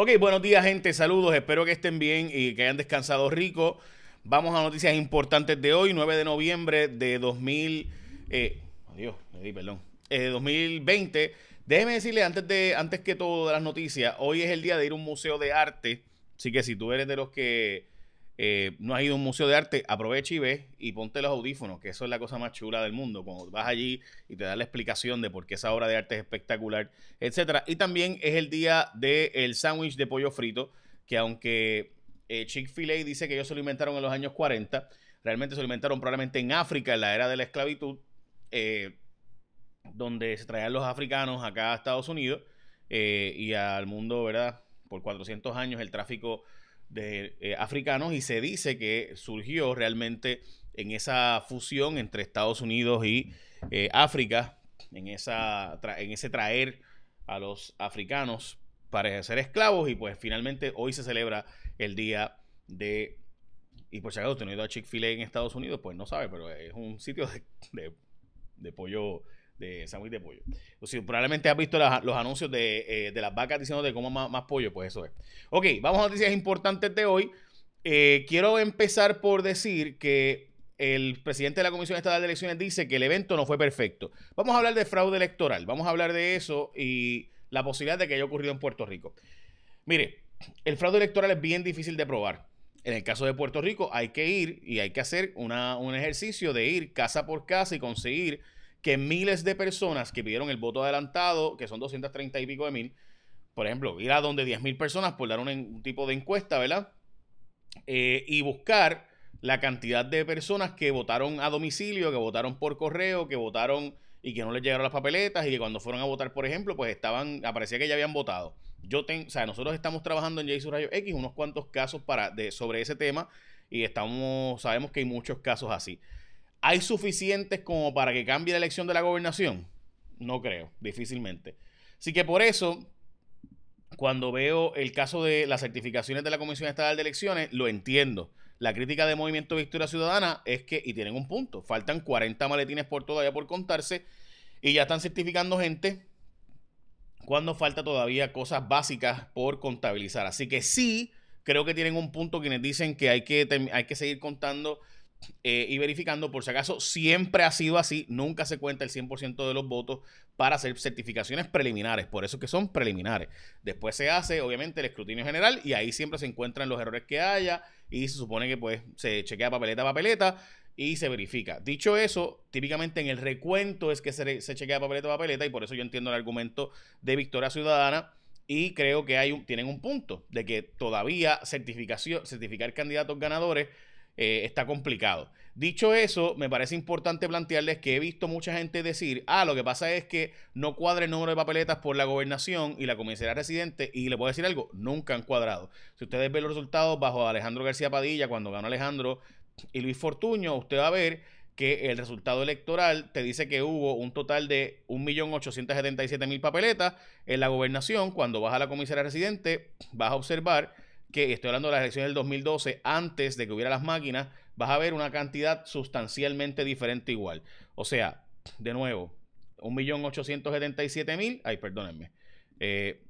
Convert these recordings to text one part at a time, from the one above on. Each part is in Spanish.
Ok, buenos días, gente. Saludos. Espero que estén bien y que hayan descansado rico. Vamos a noticias importantes de hoy, 9 de noviembre de 2000. Eh, Dios, perdón. Eh, 2020. Déjeme decirle antes, de, antes que todo de las noticias, hoy es el día de ir a un museo de arte. Así que si tú eres de los que eh, no has ido a un museo de arte, aprovecha y ve y ponte los audífonos, que eso es la cosa más chula del mundo. Cuando vas allí y te da la explicación de por qué esa obra de arte es espectacular, etcétera. Y también es el día del sándwich de pollo frito, que aunque eh, Chick-fil-A dice que ellos se lo inventaron en los años 40, realmente se lo inventaron probablemente en África, en la era de la esclavitud, eh, donde se traían los africanos acá a Estados Unidos y al mundo, ¿verdad? Por 400 años el tráfico de eh, africanos y se dice que surgió realmente en esa fusión entre Estados Unidos y eh, África, en, esa, en ese traer a los africanos para ser esclavos y pues finalmente hoy se celebra el día de... Y por si acaso usted no ha ido a Chick-fil-A en Estados Unidos, pues no sabe, pero es un sitio de, de pollo de sándwich de pollo. O si probablemente has visto los anuncios de, eh, de, las vacas diciendo de cómo más, pollo, pues eso es. Ok, vamos a noticias importantes de hoy. Eh, quiero empezar por decir que el presidente de la Comisión Estatal de Elecciones dice que el evento no fue perfecto. Vamos a hablar de fraude electoral, vamos a hablar de eso y la posibilidad de que haya ocurrido en Puerto Rico. Mire, el fraude electoral es bien difícil de probar. En el caso de Puerto Rico hay que ir y hay que hacer una, un ejercicio de ir casa por casa y conseguir que miles de personas que pidieron el voto adelantado, que son 230 y pico de mil, por ejemplo, ir a donde 10 mil personas por dar un, tipo de encuesta, ¿verdad? Eh, y buscar la cantidad de personas que votaron a domicilio, que votaron por correo, que votaron y que no les llegaron las papeletas y que cuando fueron a votar, por ejemplo, pues estaban, aparecía que ya habían votado. Yo tengo, o sea, nosotros estamos trabajando en JSU Rayo X unos cuantos casos para, de, sobre ese tema y estamos, sabemos que hay muchos casos así. ¿Hay suficientes como para que cambie la elección de la gobernación? No creo, difícilmente. Así que por eso, cuando veo el caso de las certificaciones de la Comisión Estatal de Elecciones, lo entiendo. La crítica de Movimiento Victoria Ciudadana es que, y tienen un punto, faltan 40 maletines por todavía por contarse y ya están certificando gente cuando falta todavía cosas básicas por contabilizar. Así que sí, creo que tienen un punto quienes dicen que hay que, hay que seguir contando eh, y verificando por si acaso siempre ha sido así, nunca se cuenta el 100% de los votos para hacer certificaciones preliminares, por eso que son preliminares. Después se hace obviamente el escrutinio general y ahí siempre se encuentran los errores que haya y se supone que pues se chequea papeleta a papeleta y se verifica. Dicho eso, típicamente en el recuento es que se, se chequea papeleta a papeleta y por eso yo entiendo el argumento de Victoria Ciudadana y creo que hay un, tienen un punto de que todavía certificación, certificar candidatos ganadores eh, está complicado. Dicho eso, me parece importante plantearles que he visto mucha gente decir, ah, lo que pasa es que no cuadra el número de papeletas por la gobernación y la comisaría residente, y le puedo decir algo, nunca han cuadrado. Si ustedes ven los resultados bajo Alejandro García Padilla, cuando ganó Alejandro y Luis Fortuño, usted va a ver que el resultado electoral te dice que hubo un total de 1.877.000 papeletas en la gobernación. Cuando vas a la comisaría residente, vas a observar que estoy hablando de las elecciones del 2012, antes de que hubiera las máquinas, vas a ver una cantidad sustancialmente diferente igual. O sea, de nuevo, 1.877.000, ay, perdónenme. Eh,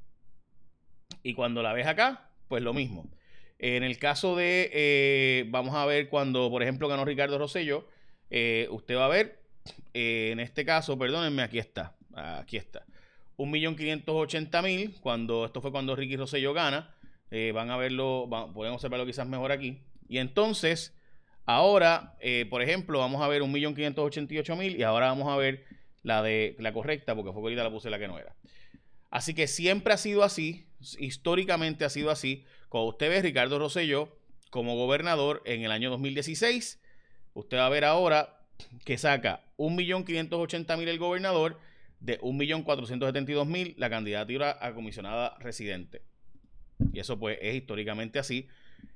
y cuando la ves acá, pues lo mismo. En el caso de, eh, vamos a ver cuando, por ejemplo, ganó Ricardo Rosello, eh, usted va a ver, en este caso, perdónenme, aquí está, aquí está. 1.580.000, cuando, esto fue cuando Ricky Rosello gana. Eh, van a verlo, podemos observarlo quizás mejor aquí. Y entonces, ahora, eh, por ejemplo, vamos a ver 1.588.000 y ahora vamos a ver la de la correcta, porque fue que ahorita la puse la que no era. Así que siempre ha sido así, históricamente ha sido así. Cuando usted ve Ricardo Rosselló como gobernador en el año 2016, usted va a ver ahora que saca 1.580.000 el gobernador de 1.472.000 la candidatura a comisionada residente. Y eso pues es históricamente así.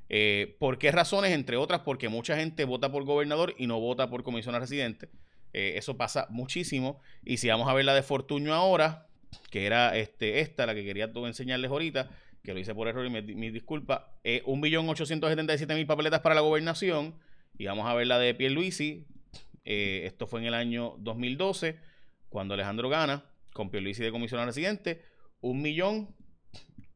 Eh, ¿Por qué razones? Entre otras, porque mucha gente vota por gobernador y no vota por comisionado residente. Eh, eso pasa muchísimo. Y si vamos a ver la de Fortuño ahora, que era este, esta, la que quería enseñarles ahorita, que lo hice por error y me, me disculpa, eh, 1.877.000 papeletas para la gobernación. Y vamos a ver la de Pierluisi. Eh, esto fue en el año 2012, cuando Alejandro gana con Pierluisi de comisionado residente. Un millón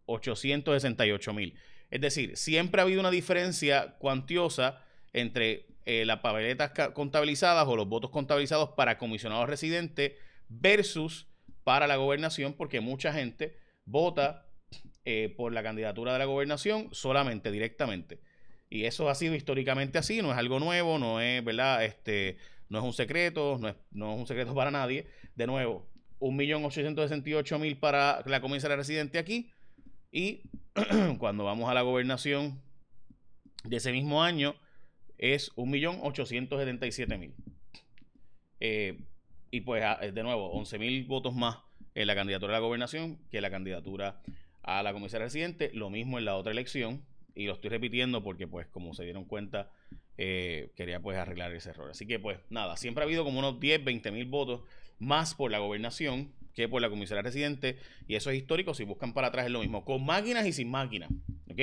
868 mil. Es decir, siempre ha habido una diferencia cuantiosa entre eh, las papeletas contabilizadas o los votos contabilizados para comisionados residentes versus para la gobernación, porque mucha gente vota eh, por la candidatura de la gobernación solamente, directamente. Y eso ha sido históricamente así, no es algo nuevo, no es, ¿verdad? Este, no es un secreto, no es, no es un secreto para nadie. De nuevo, 1.868.000 para la comisaría residente aquí. Y cuando vamos a la gobernación de ese mismo año, es 1.877.000. Eh, y pues, ah, de nuevo, 11.000 votos más en la candidatura a la gobernación que la candidatura a la comisaría residente. Lo mismo en la otra elección. Y lo estoy repitiendo porque, pues, como se dieron cuenta, eh, quería pues arreglar ese error. Así que, pues, nada, siempre ha habido como unos 10, 20 mil votos más por la gobernación que por la comisaría residente. Y eso es histórico. Si buscan para atrás es lo mismo. Con máquinas y sin máquinas. ¿Ok?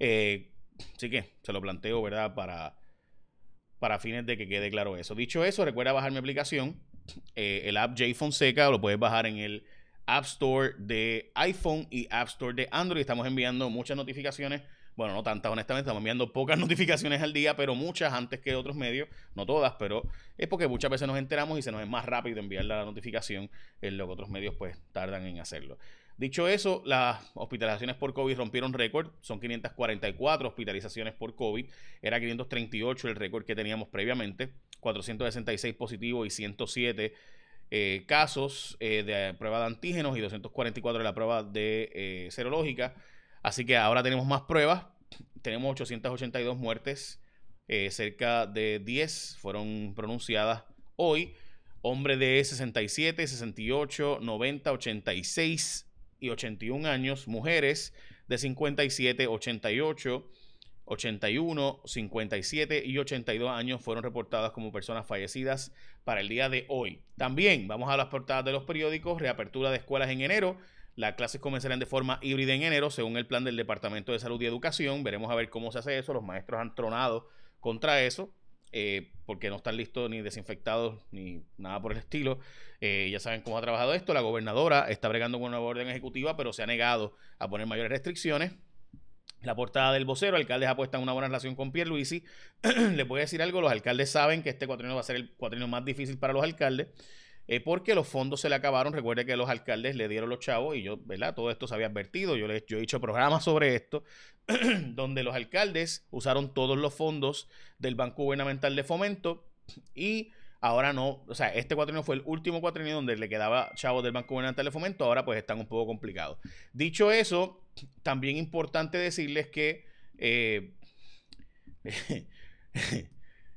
Eh, así que se lo planteo, ¿verdad? Para, para fines de que quede claro eso. Dicho eso, recuerda bajar mi aplicación. Eh, el app J Fonseca lo puedes bajar en el App Store de iPhone y App Store de Android. Estamos enviando muchas notificaciones bueno, no tantas, honestamente, estamos enviando pocas notificaciones al día, pero muchas antes que otros medios, no todas, pero es porque muchas veces nos enteramos y se nos es más rápido enviar la notificación en lo que otros medios pues tardan en hacerlo. Dicho eso, las hospitalizaciones por COVID rompieron récord, son 544 hospitalizaciones por COVID, era 538 el récord que teníamos previamente, 466 positivos y 107 eh, casos eh, de prueba de antígenos y 244 de la prueba de eh, serológica. Así que ahora tenemos más pruebas. Tenemos 882 muertes. Eh, cerca de 10 fueron pronunciadas hoy. Hombre de 67, 68, 90, 86 y 81 años. Mujeres de 57, 88, 81, 57 y 82 años fueron reportadas como personas fallecidas para el día de hoy. También vamos a las portadas de los periódicos. Reapertura de escuelas en enero. Las clases comenzarán de forma híbrida en enero, según el plan del Departamento de Salud y Educación. Veremos a ver cómo se hace eso. Los maestros han tronado contra eso, eh, porque no están listos ni desinfectados ni nada por el estilo. Eh, ya saben cómo ha trabajado esto. La gobernadora está bregando con una orden ejecutiva, pero se ha negado a poner mayores restricciones. La portada del vocero, alcaldes apuestan una buena relación con Pierre Luisi. Les voy a decir algo, los alcaldes saben que este cuatrienio va a ser el cuatrienio más difícil para los alcaldes. Eh, porque los fondos se le acabaron. Recuerde que los alcaldes le dieron los chavos y yo, ¿verdad? Todo esto se había advertido. Yo, les, yo he hecho programas sobre esto, donde los alcaldes usaron todos los fondos del Banco Gubernamental de Fomento y ahora no, o sea, este cuatrienio fue el último cuatrienio donde le quedaba chavos del Banco Gubernamental de Fomento, ahora pues están un poco complicados. Dicho eso, también importante decirles que... Eh,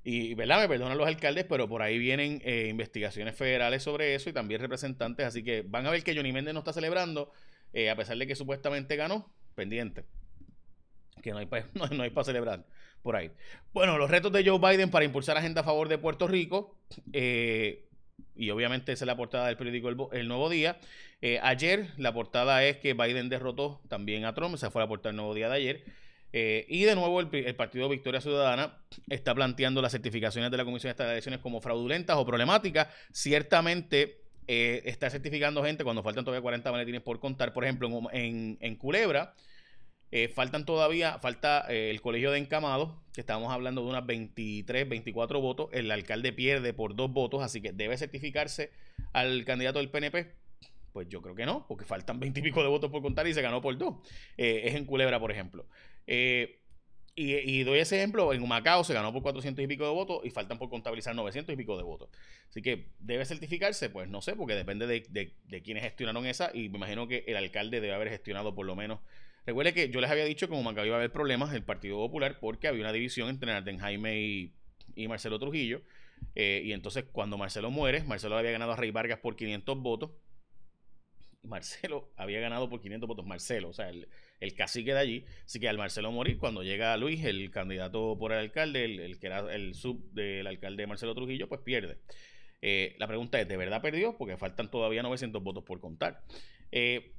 Y, ¿verdad? Me perdonan los alcaldes, pero por ahí vienen eh, investigaciones federales sobre eso y también representantes. Así que van a ver que Johnny Méndez no está celebrando, eh, a pesar de que supuestamente ganó, pendiente. Que no hay para no, hay celebrar por ahí. Bueno, los retos de Joe Biden para impulsar agenda a favor de Puerto Rico. Eh, y obviamente esa es la portada del periódico El, Nuevo Día. ayer la portada es que Biden derrotó también a Trump, esa fue la portada del Nuevo Día de ayer. Eh, y de nuevo, el, Partido Victoria Ciudadana está planteando las certificaciones de la Comisión de Elecciones como fraudulentas o problemáticas. Ciertamente eh, está certificando gente cuando faltan todavía 40 maletines por contar. Por ejemplo, en, en, Culebra, eh, faltan todavía, falta el colegio de encamados, que estamos hablando de unas 23, 24 votos. El alcalde pierde por dos votos, así que debe certificarse al candidato del PNP pues yo creo que no, porque faltan 20 y pico de votos por contar y se ganó por dos. es en Culebra, por ejemplo. Eh, y, doy ese ejemplo, en Humacao se ganó por 400 y pico de votos y faltan por contabilizar 900 y pico de votos. Así que debe certificarse, pues no sé, porque depende de, de, quienes gestionaron esa y me imagino que el alcalde debe haber gestionado por lo menos. Recuerde que yo les había dicho que en Humacao iba a haber problemas el Partido Popular porque había una división entre Arden Jaime y, y Marcelo Trujillo. Eh, y entonces cuando Marcelo muere, Marcelo había ganado a Rey Vargas por 500 votos. Marcelo había ganado por 500 votos. Marcelo, o sea, el, el cacique de allí. Así que al Marcelo morir, cuando llega Luis, el candidato por el alcalde, el, que era el sub del alcalde Marcelo Trujillo, pues pierde. Eh, la pregunta es, ¿de verdad perdió? Porque faltan todavía 900 votos por contar. Eh,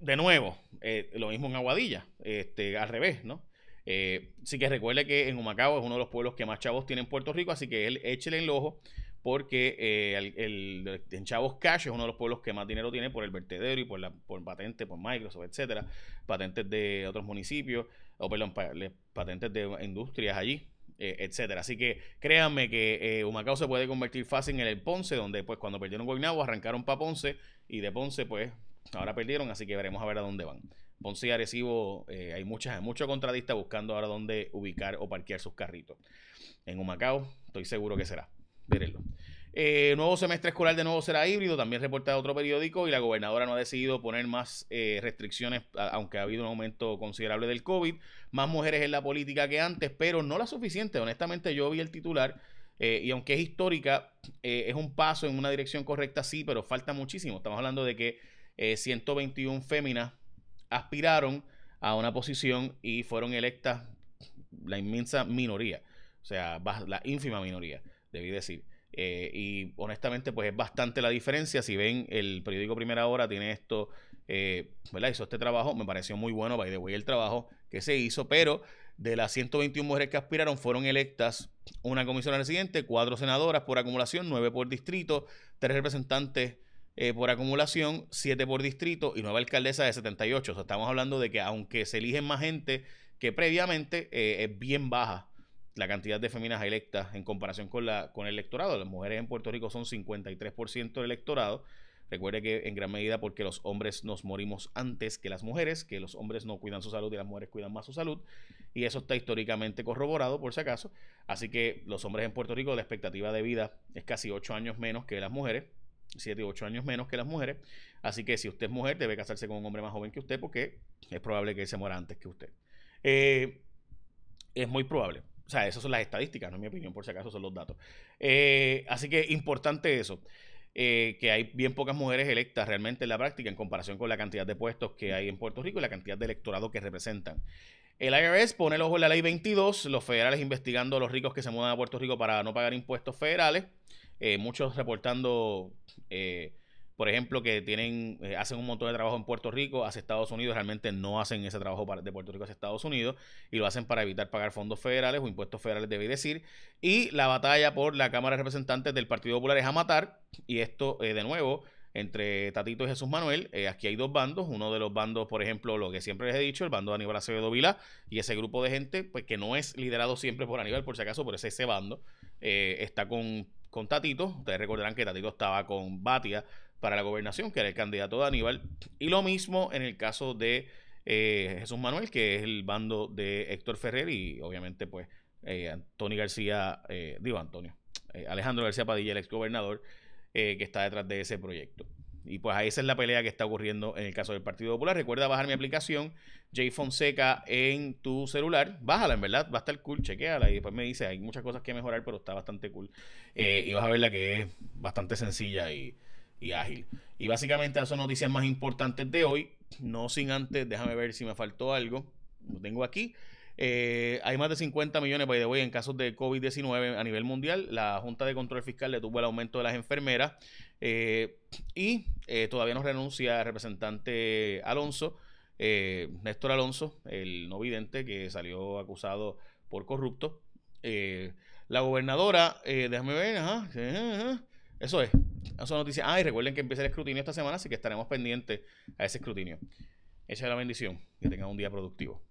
de nuevo, eh, lo mismo en Aguadilla, este, al revés, ¿no? sí que recuerde que en Humacao es uno de los pueblos que más chavos tienen en Puerto Rico, así que él échele el ojo porque eh, en Chavos Cash es uno de los pueblos que más dinero tiene por el vertedero y por la por patentes, por Microsoft, etcétera, patentes de otros municipios, o perdón, patentes de industrias allí, eh, etcétera. Así que créanme que eh, Humacao se puede convertir fácil en el Ponce, donde pues cuando perdieron Guaynabo arrancaron para Ponce y de Ponce pues ahora perdieron, así que veremos a ver a dónde van. Ponce y Arecibo, eh, hay muchas, muchos contratistas buscando ahora dónde ubicar o parquear sus carritos. En Humacao, estoy seguro que será. Eh, nuevo semestre escolar de nuevo será híbrido, también reporta otro periódico y la gobernadora no ha decidido poner más eh, restricciones, aunque ha habido un aumento considerable del COVID, más mujeres en la política que antes, pero no la suficiente. Honestamente yo vi el titular y aunque es histórica, es un paso en una dirección correcta, sí, pero falta muchísimo. Estamos hablando de que 121 féminas aspiraron a una posición y fueron electas la inmensa minoría, o sea, la ínfima minoría, debí decir. Eh, y honestamente, pues es bastante la diferencia. Si ven el periódico Primera Hora, tiene esto, eh, ¿verdad? Hizo este trabajo, me pareció muy bueno, by the way, el trabajo que se hizo, pero de las 121 mujeres que aspiraron, fueron electas una comisión residente, cuatro senadoras por acumulación, nueve por distrito, tres representantes eh, por acumulación, 7 por distrito y nueva alcaldesa de 78. O sea, estamos hablando de que aunque se eligen más gente que previamente, eh, es bien baja la cantidad de féminas electas en comparación con, la, con el electorado. Las mujeres en Puerto Rico son 53% del electorado. Recuerde que en gran medida porque los hombres nos morimos antes que las mujeres, que los hombres no cuidan su salud y las mujeres cuidan más su salud. Y eso está históricamente corroborado, por si acaso. Así que los hombres en Puerto Rico, la expectativa de vida es casi 8 años menos que las mujeres. 7 u 8 años menos que las mujeres. Así que si usted es mujer, debe casarse con un hombre más joven que usted porque es probable que él se muera antes que usted. Eh, es muy probable. O sea, esas son las estadísticas, no es mi opinión, por si acaso son los datos. Eh, así que importante eso. Eh, que hay bien pocas mujeres electas realmente en la práctica en comparación con la cantidad de puestos que hay en Puerto Rico y la cantidad de electorado que representan. El IRS pone el ojo en la ley 22, los federales investigando a los ricos que se mudan a Puerto Rico para no pagar impuestos federales. Eh, muchos reportando, por ejemplo, que tienen, eh, hacen un montón de trabajo en Puerto Rico hacia Estados Unidos, realmente no hacen ese trabajo de Puerto Rico hacia Estados Unidos y lo hacen para evitar pagar fondos federales o impuestos federales, debe decir. Y la batalla por la Cámara de Representantes del Partido Popular es a matar, y esto, de nuevo, entre Tatito y Jesús Manuel. aquí hay dos bandos. Uno de los bandos, por ejemplo, lo que siempre les he dicho, el bando de Aníbal Acevedo Vila y ese grupo de gente, pues que no es liderado siempre por Aníbal, por si acaso, pero es ese bando. está con con Tatito. Ustedes recordarán que Tatito estaba con Batia para la gobernación, que era el candidato de Aníbal. Y lo mismo en el caso de eh, Jesús Manuel, que es el bando de Héctor Ferrer y obviamente pues eh, Antonio García, eh, digo Antonio, Alejandro García Padilla, el ex gobernador, que está detrás de ese proyecto. Y pues esa es la pelea que está ocurriendo en el caso del Partido Popular. Recuerda bajar mi aplicación J Fonseca en tu celular. Bájala, en verdad, va a estar cool, chequeala y después me dice, hay muchas cosas que mejorar, pero está bastante cool. Eh, y vas a ver la que es bastante sencilla y, ágil. Y básicamente esas son noticias más importantes de hoy. No sin antes, déjame ver si me faltó algo. Lo tengo aquí. Eh, hay más de 50 millones, by the way, en casos de COVID-19 a nivel mundial. La Junta de Control Fiscal le tuvo el aumento de las enfermeras. Eh, y eh, todavía no renuncia el representante Alonso, Néstor Alonso, el no vidente que salió acusado por corrupto. la gobernadora, déjame ver, eso es, eso noticia. Ah, y recuerden que empieza el escrutinio esta semana, así que estaremos pendientes a ese escrutinio. Echa la bendición, que tengan un día productivo.